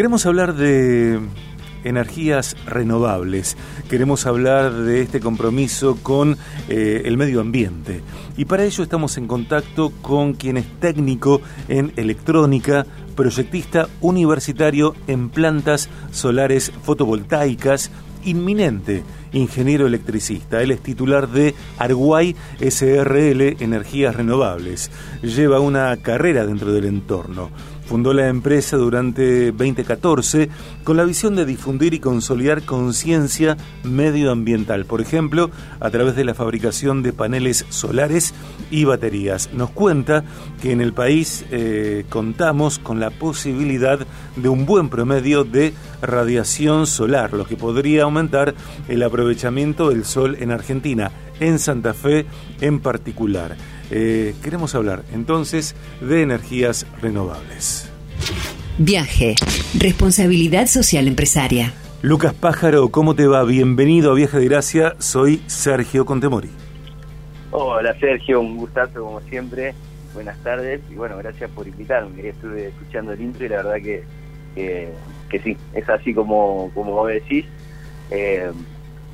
queremos hablar de energías renovables. Queremos hablar de este compromiso con eh, el medio ambiente. Y para ello estamos en contacto con quien es técnico en electrónica, proyectista universitario en plantas solares fotovoltaicas, inminente ingeniero electricista. Él es titular de Arguay SRL Energías Renovables. Lleva una carrera dentro del entorno. Fundó la empresa durante 2014 con la visión de difundir y consolidar conciencia medioambiental, por ejemplo, a través de la fabricación de paneles solares y baterías. Nos cuenta que en el país eh, contamos con la posibilidad de un buen promedio de radiación solar, lo que podría aumentar el aprovechamiento del sol en Argentina, en Santa Fe en particular. Eh, queremos hablar entonces de energías renovables. Viaje, responsabilidad social empresaria. Lucas Pájaro, ¿cómo te va? Bienvenido a Viaje de Gracia, soy Sergio Contemori. Hola Sergio, un gustazo como siempre, buenas tardes y bueno, gracias por invitarme, estuve escuchando el intro y la verdad que, que, sí, es así como, como vos decís, eh,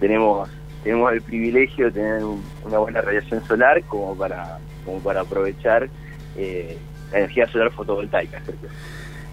tenemos tenemos el privilegio de tener una buena radiación solar como para, como para aprovechar eh, la energía solar fotovoltaica.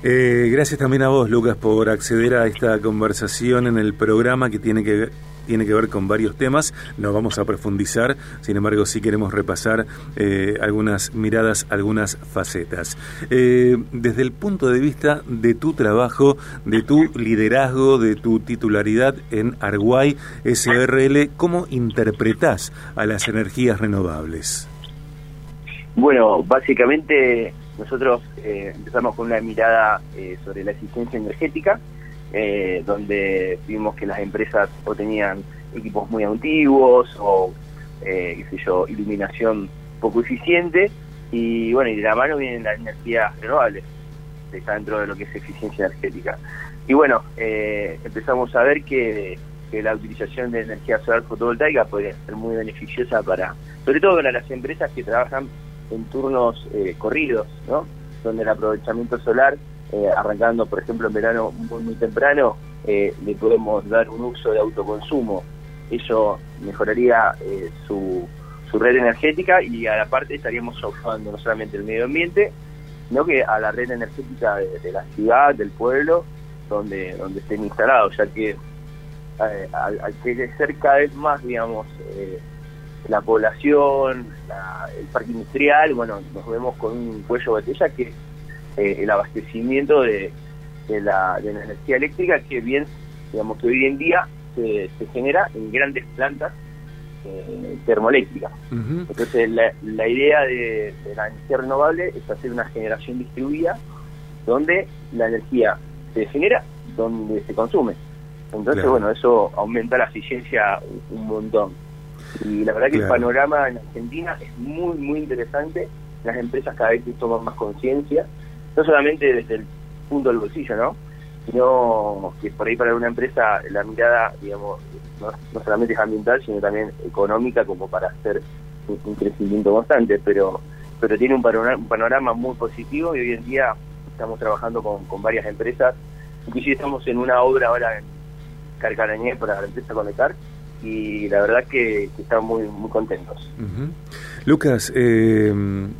Eh, gracias también a vos, Lucas, por acceder a esta conversación en el programa que tiene que tiene que ver con varios temas, no vamos a profundizar, sin embargo sí queremos repasar eh, algunas miradas, algunas facetas. Eh, desde el punto de vista de tu trabajo, de tu liderazgo, de tu titularidad en Arguay SRL, ¿cómo interpretás a las energías renovables? Bueno, básicamente nosotros eh, empezamos con una mirada sobre la eficiencia energética, eh, donde vimos que las empresas o tenían equipos muy antiguos o, eh, qué sé yo, iluminación poco eficiente. Y bueno, y de la mano vienen las energías renovables, está dentro de lo que es eficiencia energética. Y bueno, eh, empezamos a ver que, la utilización de energía solar fotovoltaica puede ser muy beneficiosa para, sobre todo para las empresas que trabajan en turnos eh, corridos, ¿no? Donde el aprovechamiento solar eh, arrancando, por ejemplo, en verano muy, muy temprano, eh, le podemos dar un uso de autoconsumo. Eso mejoraría eh, su, su red energética y a la parte estaríamos ayudando no solamente el medio ambiente, sino que a la red energética de, la ciudad, del pueblo, donde, donde estén instalados, ya que al, al crecer cada vez más, digamos, la población, el parque industrial, bueno, nos vemos con un cuello de botella que eh, el abastecimiento de, la, energía eléctrica que bien, digamos que hoy en día se, genera en grandes plantas eh, termoeléctricas. Entonces la, idea de, la energía renovable es hacer una generación distribuida donde la energía se genera, donde se consume. Entonces, bueno, eso aumenta la eficiencia un montón. Y la verdad que el panorama en Argentina es muy, muy interesante. Las empresas cada vez toman más conciencia no solamente desde el punto del bolsillo, ¿no? Sino que por ahí para una empresa la mirada, digamos, no, solamente es ambiental, sino también económica como para hacer un, crecimiento constante, pero pero tiene un panorama, muy positivo y hoy en día estamos trabajando con, varias empresas, inclusive estamos en una obra ahora en Carcarañé para la empresa Conectar, y la verdad que, que están muy, muy contentos. Lucas, eh,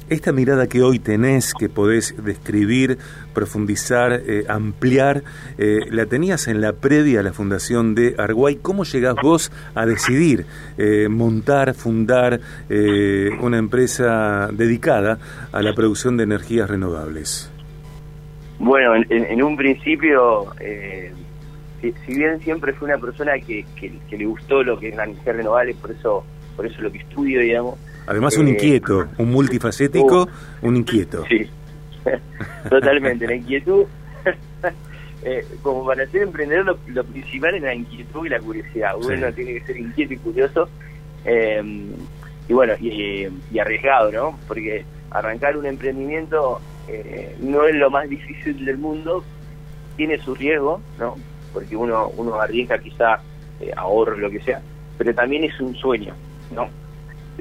esta mirada que hoy tenés, que podés describir, profundizar, eh, ampliar, eh, la tenías en la previa a la fundación de Arguay. ¿Cómo llegás vos a decidir montar, fundar una empresa dedicada a la producción de energías renovables? Bueno, en, un principio si, bien siempre fue una persona que, que, le gustó lo que es la energía renovable, por eso, por eso lo que estudio, digamos. Además un eh, inquieto, un multifacético, uh, un inquieto. Sí, totalmente, la inquietud. Eh, como para ser emprendedor lo, principal es la inquietud y la curiosidad. Uno tiene que ser inquieto y curioso. Em, y bueno, y, arriesgado, ¿no? Porque arrancar un emprendimiento eh, no es lo más difícil del mundo, tiene su riesgo, ¿no? porque uno, uno arriesga quizá eh, ahorro, lo que sea, pero también es un sueño, ¿no?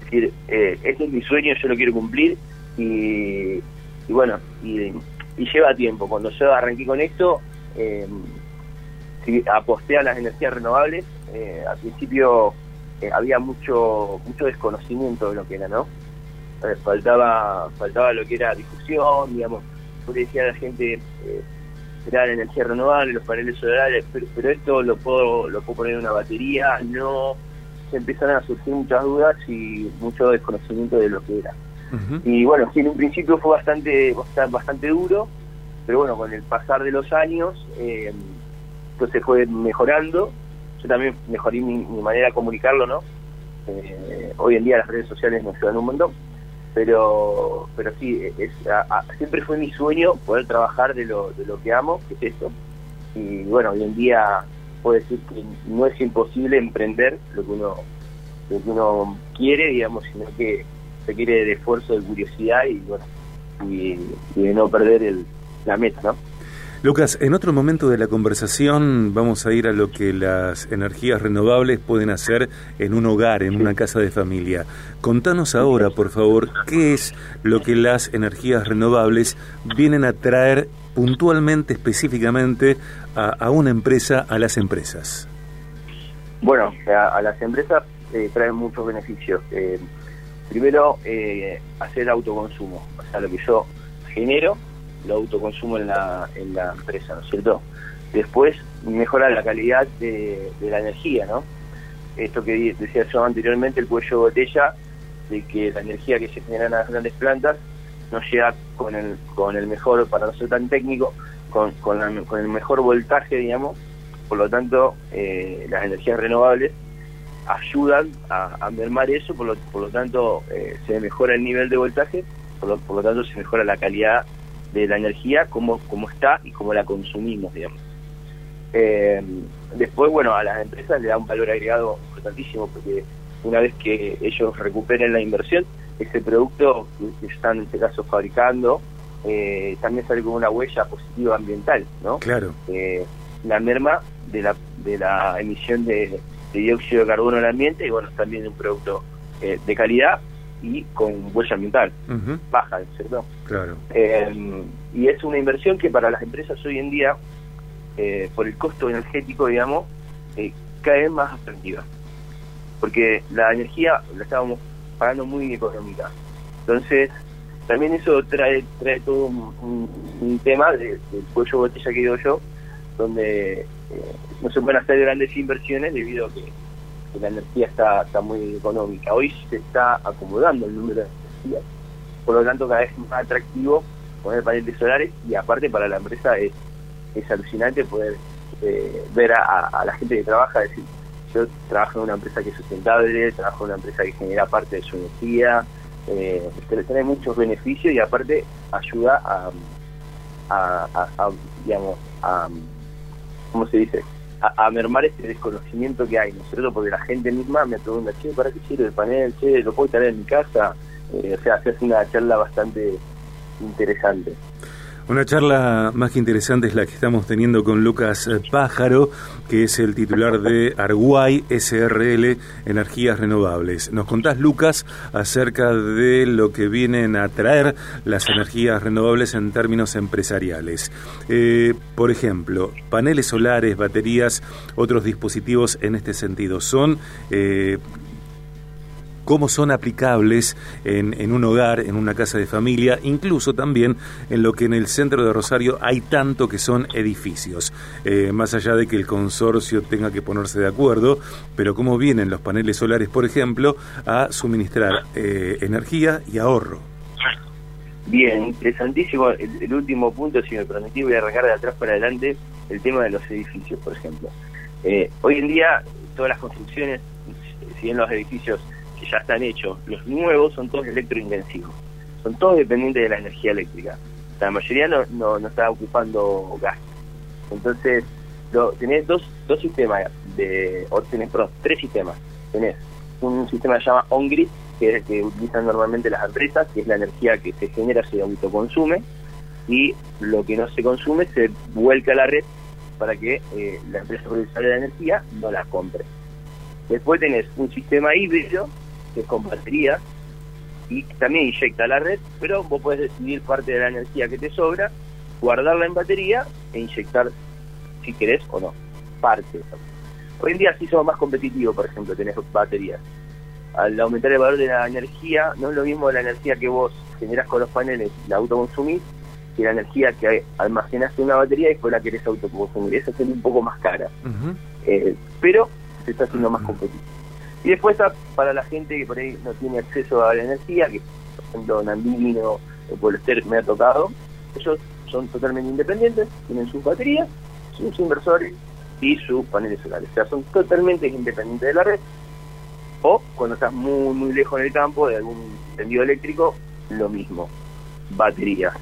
Es decir, eh, este es mi sueño, yo lo quiero cumplir y, bueno, y, lleva tiempo. Cuando yo arranqué con esto, eh, aposté a las energías renovables, eh, al principio eh, había mucho mucho desconocimiento de lo que era, ¿no? faltaba faltaba lo que era difusión, digamos, yo le decía a la gente, era la energía renovable, los paneles solares, pero, esto lo puedo, lo puedo poner en una batería, no se empezaron a surgir muchas dudas y mucho desconocimiento de lo que era. Y bueno, sí, en un principio fue bastante, bastante duro, pero bueno, con el pasar de los años, eh, entonces fue mejorando. Yo también mejoré mi, manera de comunicarlo, ¿no? Eh, hoy en día las redes sociales nos ayudan un montón, pero pero sí, es, siempre fue mi sueño poder trabajar de lo, de lo que amo, que es esto. Y bueno, hoy en día puedo decir que no es imposible emprender lo que uno lo que uno quiere, digamos, sino que quiere de esfuerzo, de curiosidad y bueno, y, de no perder el, la meta, ¿no? Lucas, en otro momento de la conversación vamos a ir a lo que las energías renovables pueden hacer en un hogar, en una casa de familia. Contanos ahora, por favor, qué es lo que las energías renovables vienen a traer puntualmente, específicamente, a, una empresa, a las empresas. Bueno, a, las empresas eh, traen muchos beneficios. Eh, primero, eh, hacer autoconsumo, o sea, lo que yo genero, lo autoconsumo en la, en la empresa, ¿no es cierto? Después, mejora la calidad de, la energía, ¿no? Esto que decía yo anteriormente, el cuello de botella, de que la energía que se genera en las grandes plantas no llega con el, con el mejor, para no ser tan técnico, con, con, el mejor voltaje, digamos, por lo tanto, eh, las energías renovables ayudan a, mermar eso, por lo, por lo tanto eh, se mejora el nivel de voltaje, por lo, por lo, tanto se mejora la calidad de la energía, como, como está y cómo la consumimos, digamos. Eh, después, bueno, a las empresas le da un valor agregado importantísimo, porque una vez que ellos recuperen la inversión, ese producto que están en este caso fabricando, eh, también sale con una huella positiva ambiental, ¿no? Claro. la merma de la, de la emisión de, de dióxido de carbono al ambiente y bueno, también un producto eh, de calidad y con huella ambiental baja, ¿cierto? Claro. Eh, y es una inversión que para las empresas hoy en día, eh, por el costo energético, digamos, cada vez más atractiva. Porque la energía la estábamos pagando muy económica. Entonces, también eso trae trae todo un, tema del cuello botella que digo yo, donde no se pueden hacer grandes inversiones debido a que, la energía está, está muy económica. Hoy se está acomodando el número de energías, por lo tanto cada vez es más atractivo poner paneles solares y aparte para la empresa es, es alucinante poder eh, ver a, la gente que trabaja, decir, yo trabajo en una empresa que es sustentable, trabajo en una empresa que genera parte de su energía, eh, tiene muchos beneficios y aparte ayuda a, ¿cómo se dice? A, mermar este desconocimiento que hay, ¿no es cierto? Porque la gente misma me pregunta, che, ¿para qué sirve el panel? Che, ¿lo puedo tener en mi casa? Eh, o sea, se hace una charla bastante interesante. Una charla más que interesante es la que estamos teniendo con Lucas Pájaro, que es el titular de Arguay SRL Energías Renovables. Nos contás, Lucas, acerca de lo que vienen a traer las energías renovables en términos empresariales. Eh, por ejemplo, paneles solares, baterías, otros dispositivos en este sentido. ¿Son eh, cómo son aplicables en, un hogar, en una casa de familia, incluso también en lo que en el centro de Rosario hay tanto que son edificios. Eh, más allá de que el consorcio tenga que ponerse de acuerdo, pero cómo vienen los paneles solares, por ejemplo, a suministrar eh, energía y ahorro. Bien, interesantísimo. El, último punto, si me permitís, voy a arrancar de atrás para adelante el tema de los edificios, por ejemplo. Eh, hoy en día, todas las construcciones, si bien los edificios ya están hechos. Los nuevos son todos electrointensivos, son todos dependientes de la energía eléctrica. La mayoría no, no, está ocupando gas. Entonces, lo, tenés dos, dos sistemas, de, o tenés, perdón, tres sistemas. Tenés un sistema que se llama on-grid, que es el que utilizan normalmente las empresas, que es la energía que se genera, se autoconsume, y lo que no se consume se vuelca a la red para que eh, la empresa productora de la energía no la compre. Después tenés un sistema híbrido, que es con baterías, y también inyecta la red, pero vos podés decidir parte de la energía que te sobra, guardarla en batería e inyectar si querés o no, parte. Hoy en día sí somos más competitivos, por ejemplo, tenés baterías. Al aumentar el valor de la energía, no es lo mismo la energía que vos generás con los paneles, la autoconsumís, que la energía que almacenaste en una batería y después la querés autoconsumir. Esa es un poco más cara. Eh, pero se está haciendo más competitivo. Y después para la gente que por ahí no tiene acceso a la energía, que por ejemplo Nandino o Polester me ha tocado, ellos son totalmente independientes, tienen sus baterías, sus inversores y sus paneles solares. O sea, son totalmente independientes de la red. O cuando estás muy, muy lejos en el campo de algún tendido eléctrico, lo mismo, baterías.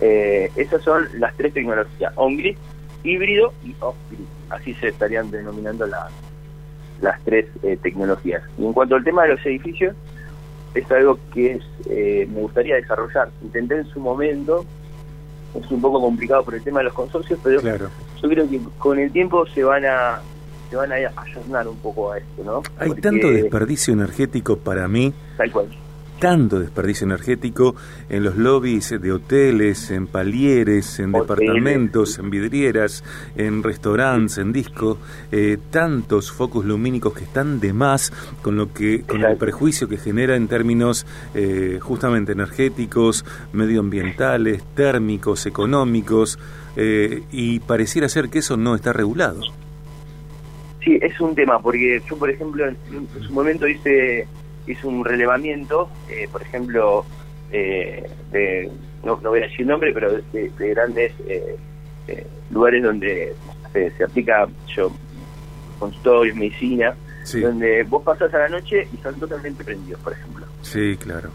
Eh, esas son las tres tecnologías, on-grid, híbrido y off-grid. Así se estarían denominando las las tres eh, tecnologías. Y en cuanto al tema de los edificios, es algo que es, eh, me gustaría desarrollar. Intenté en su momento, es un poco complicado por el tema de los consorcios, pero yo creo que con el tiempo se van a se van a ayornar un poco a esto, ¿no? Hay tanto desperdicio energético para mí. Tal cual tanto desperdicio energético en los lobbies de hoteles, en palieres, en departamentos, en vidrieras, en restaurantes, en discos, eh, tantos focos lumínicos que están de más con lo que con el perjuicio que genera en términos eh, justamente energéticos, medioambientales, térmicos, económicos eh, y pareciera ser que eso no está regulado. Sí, es un tema porque yo por ejemplo en su momento hice hizo un relevamiento, eh, por ejemplo, eh, de, no, voy a decir nombre, pero de, grandes eh, lugares donde se, aplica yo consultorios, medicina, donde vos pasás a la noche y están totalmente prendidos, por ejemplo. Sí, claro.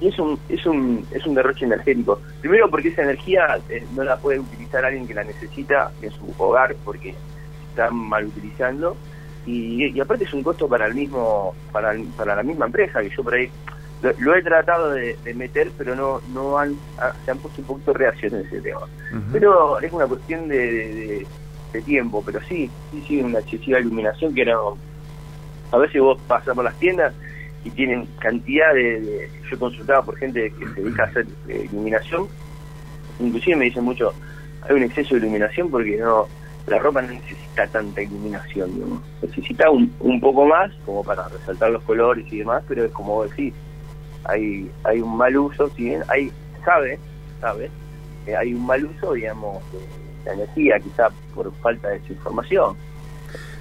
Y es un, es un, es un derroche energético. Primero porque esa energía no la puede utilizar alguien que la necesita en su hogar porque está mal utilizando y, aparte es un costo para el mismo para, para la misma empresa que yo por ahí lo, he tratado de, meter pero no no han ah, se han puesto un poquito reacción en ese tema. Pero es una cuestión de, de, tiempo pero sí sí sí una excesiva iluminación que no a veces vos pasas por las tiendas y tienen cantidad de, yo consultaba por gente que se dedica a hacer eh, iluminación inclusive me dicen mucho hay un exceso de iluminación porque no la ropa no necesita tanta iluminación, ¿no? necesita un, un poco más como para resaltar los colores y demás, pero es como decir hay hay un mal uso, si bien hay, sabe, sabe, que hay un mal uso, digamos, de la energía, quizá por falta de esa información.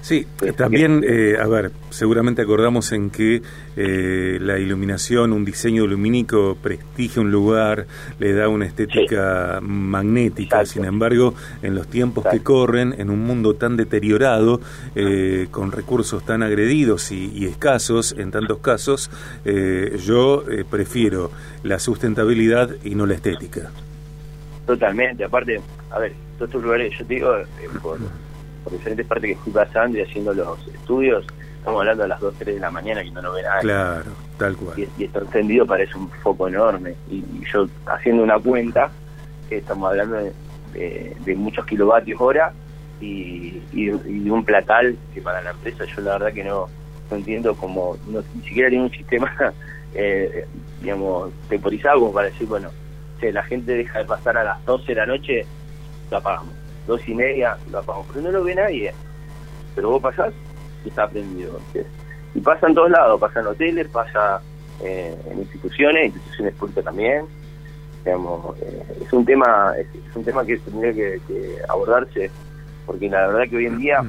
Sí, también, eh, a ver, seguramente acordamos en que eh, la iluminación, un diseño lumínico prestigia un lugar, le da una estética magnética, sin embargo, en los tiempos que corren, en un mundo tan deteriorado, eh, con recursos tan agredidos y, escasos, en tantos casos, yo prefiero la sustentabilidad y no la estética. Totalmente, aparte, a ver, todos estos lugares, yo te digo, por por diferentes partes que fui pasando y haciendo los estudios, estamos hablando a las 2, 3 de la mañana que no lo ve nada. Claro, tal cual. Y, esto encendido parece un foco enorme. Y, yo haciendo una cuenta, estamos hablando de, muchos kilovatios hora y, y, un platal que para la empresa yo la verdad que no, no entiendo como, ni siquiera tiene un sistema, eh, digamos, temporizado como para decir, bueno, si la gente deja de pasar a las 12 de la noche, lo apagamos dos y media lo apagamos, porque no lo ve nadie. Pero vos pasás y está prendido. Y pasa en todos lados, pasa en hoteles, pasa eh, en instituciones, instituciones públicas también. Digamos, eh, es un tema es, un tema que tendría que, abordarse, porque la verdad que hoy en día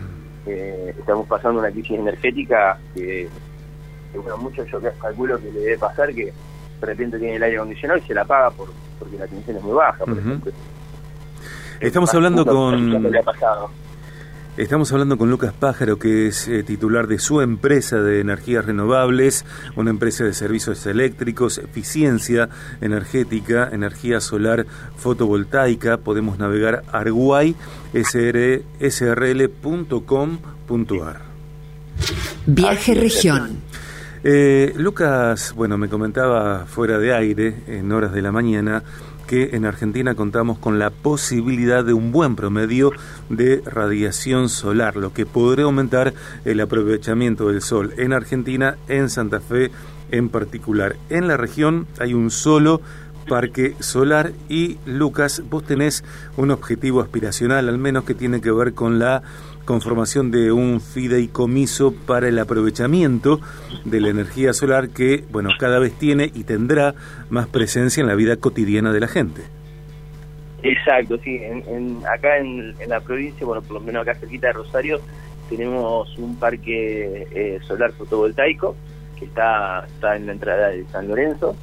eh, estamos pasando una crisis energética que, bueno, mucho yo calculo que le debe pasar que de repente tiene el aire acondicionado y se la apaga por, porque la tensión es muy baja, por ejemplo. Estamos hablando con... Estamos hablando con Lucas Pájaro, que es eh, titular de su empresa de energías renovables, una empresa de servicios eléctricos, eficiencia energética, energía solar fotovoltaica. Podemos navegar arguaysrl.com.ar. Viaje región. Eh, Lucas, bueno, me comentaba fuera de aire, en horas de la mañana, que en Argentina contamos con la posibilidad de un buen promedio de radiación solar, lo que podría aumentar el aprovechamiento del sol en Argentina, en Santa Fe en particular. En la región hay un solo parque solar y Lucas, vos tenés un objetivo aspiracional, al menos que tiene que ver con la conformación de un fideicomiso para el aprovechamiento de la energía solar que, bueno, cada vez tiene y tendrá más presencia en la vida cotidiana de la gente. Exacto, sí. En, acá en, la provincia, bueno, por lo menos acá cerquita de Rosario, tenemos un parque eh, solar fotovoltaico que está, está en la entrada de San Lorenzo,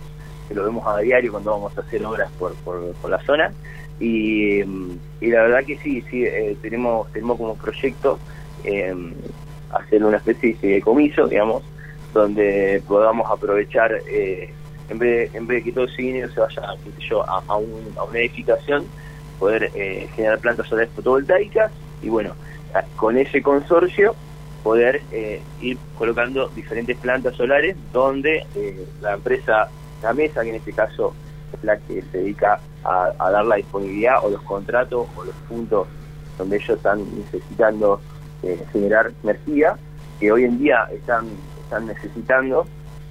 que lo vemos a diario cuando vamos a hacer obras por, por, la zona. Y, la verdad que sí, sí, eh, tenemos, tenemos como proyecto eh, hacer una especie de comiso, digamos, donde podamos aprovechar eh, en vez, de, en vez de que todo ese dinero se vaya yo, a, a, una edificación, poder eh, generar plantas solares fotovoltaicas y bueno, con ese consorcio poder eh, ir colocando diferentes plantas solares donde eh, la empresa, la mesa, que en este caso es la que se dedica a, dar la disponibilidad o los contratos o los puntos donde ellos están necesitando generar energía, que hoy en día están, necesitando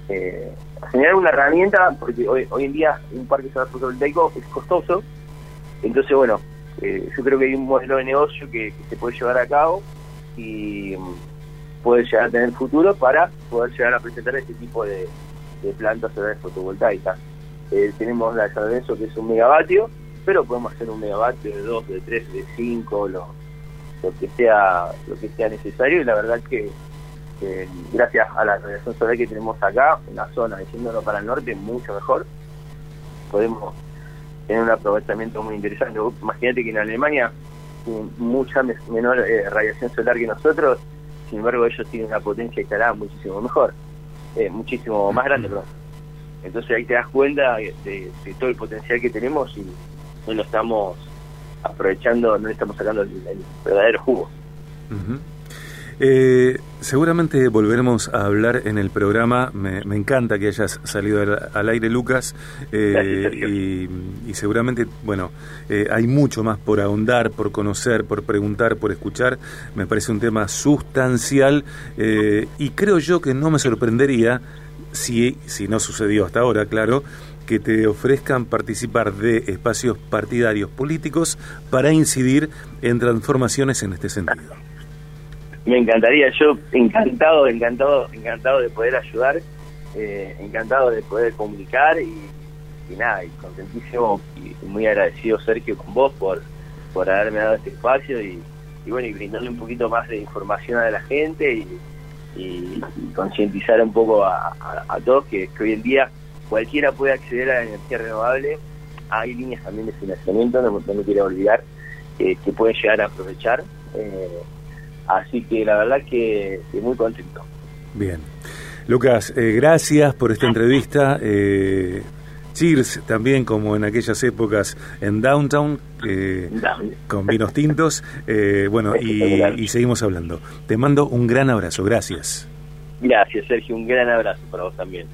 eh, generar una herramienta, porque hoy, hoy en día un parque solar fotovoltaico es costoso, entonces bueno, eh, yo creo que hay un modelo de negocio que, se puede llevar a cabo y mm, puede llegar a tener futuro para poder llegar a presentar este tipo de, plantas solares fotovoltaicas. Eh, tenemos la de San Lorenzo que es un megavatio, pero podemos hacer un megavatio de 2, de 3, de 5, lo, lo que sea lo que sea necesario y la verdad que gracias a la radiación solar que tenemos acá, en la zona, diciéndolo para el norte, mucho mejor, podemos tener un aprovechamiento muy interesante. Imagínate que en Alemania tienen mucha menor eh, radiación solar que nosotros, sin embargo ellos tienen una potencia instalada muchísimo mejor, eh, muchísimo más grande, perdón. Entonces ahí te das cuenta de, todo el potencial que tenemos y no lo estamos aprovechando, no le estamos sacando el, verdadero jugo. Eh, seguramente volveremos a hablar en el programa. Me, encanta que hayas salido al, aire, Lucas. Eh, y, seguramente, bueno, eh, hay mucho más por ahondar, por conocer, por preguntar, por escuchar. Me parece un tema sustancial y creo yo que no me sorprendería, si, si no sucedió hasta ahora, claro, que te ofrezcan participar de espacios partidarios políticos para incidir en transformaciones en este sentido. Me encantaría, yo encantado, encantado, encantado de poder ayudar, eh, encantado de poder comunicar y, nada, y contentísimo y muy agradecido Sergio con vos por, por haberme dado este espacio y, bueno, y brindarle un poquito más de información a la gente y, concientizar un poco a, todos que, hoy en día cualquiera puede acceder a la energía renovable, hay líneas también de financiamiento, no, me quiero olvidar, que pueden llegar a aprovechar. Eh, Así que la verdad que estoy muy contento. Bien. Lucas, eh, gracias por esta entrevista. Eh, cheers también, como en aquellas épocas en Downtown, eh, con vinos tintos. Eh, bueno, y, y seguimos hablando. Te mando un gran abrazo. Gracias. Gracias, Sergio. Un gran abrazo para vos también.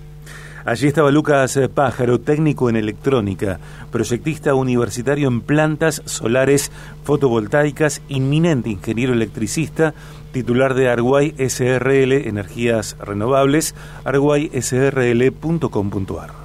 Allí estaba Lucas Pájaro, técnico en electrónica, proyectista universitario en plantas solares fotovoltaicas, inminente ingeniero electricista, titular de Arguay SRL Energías Renovables, arguaysrl.com.ar.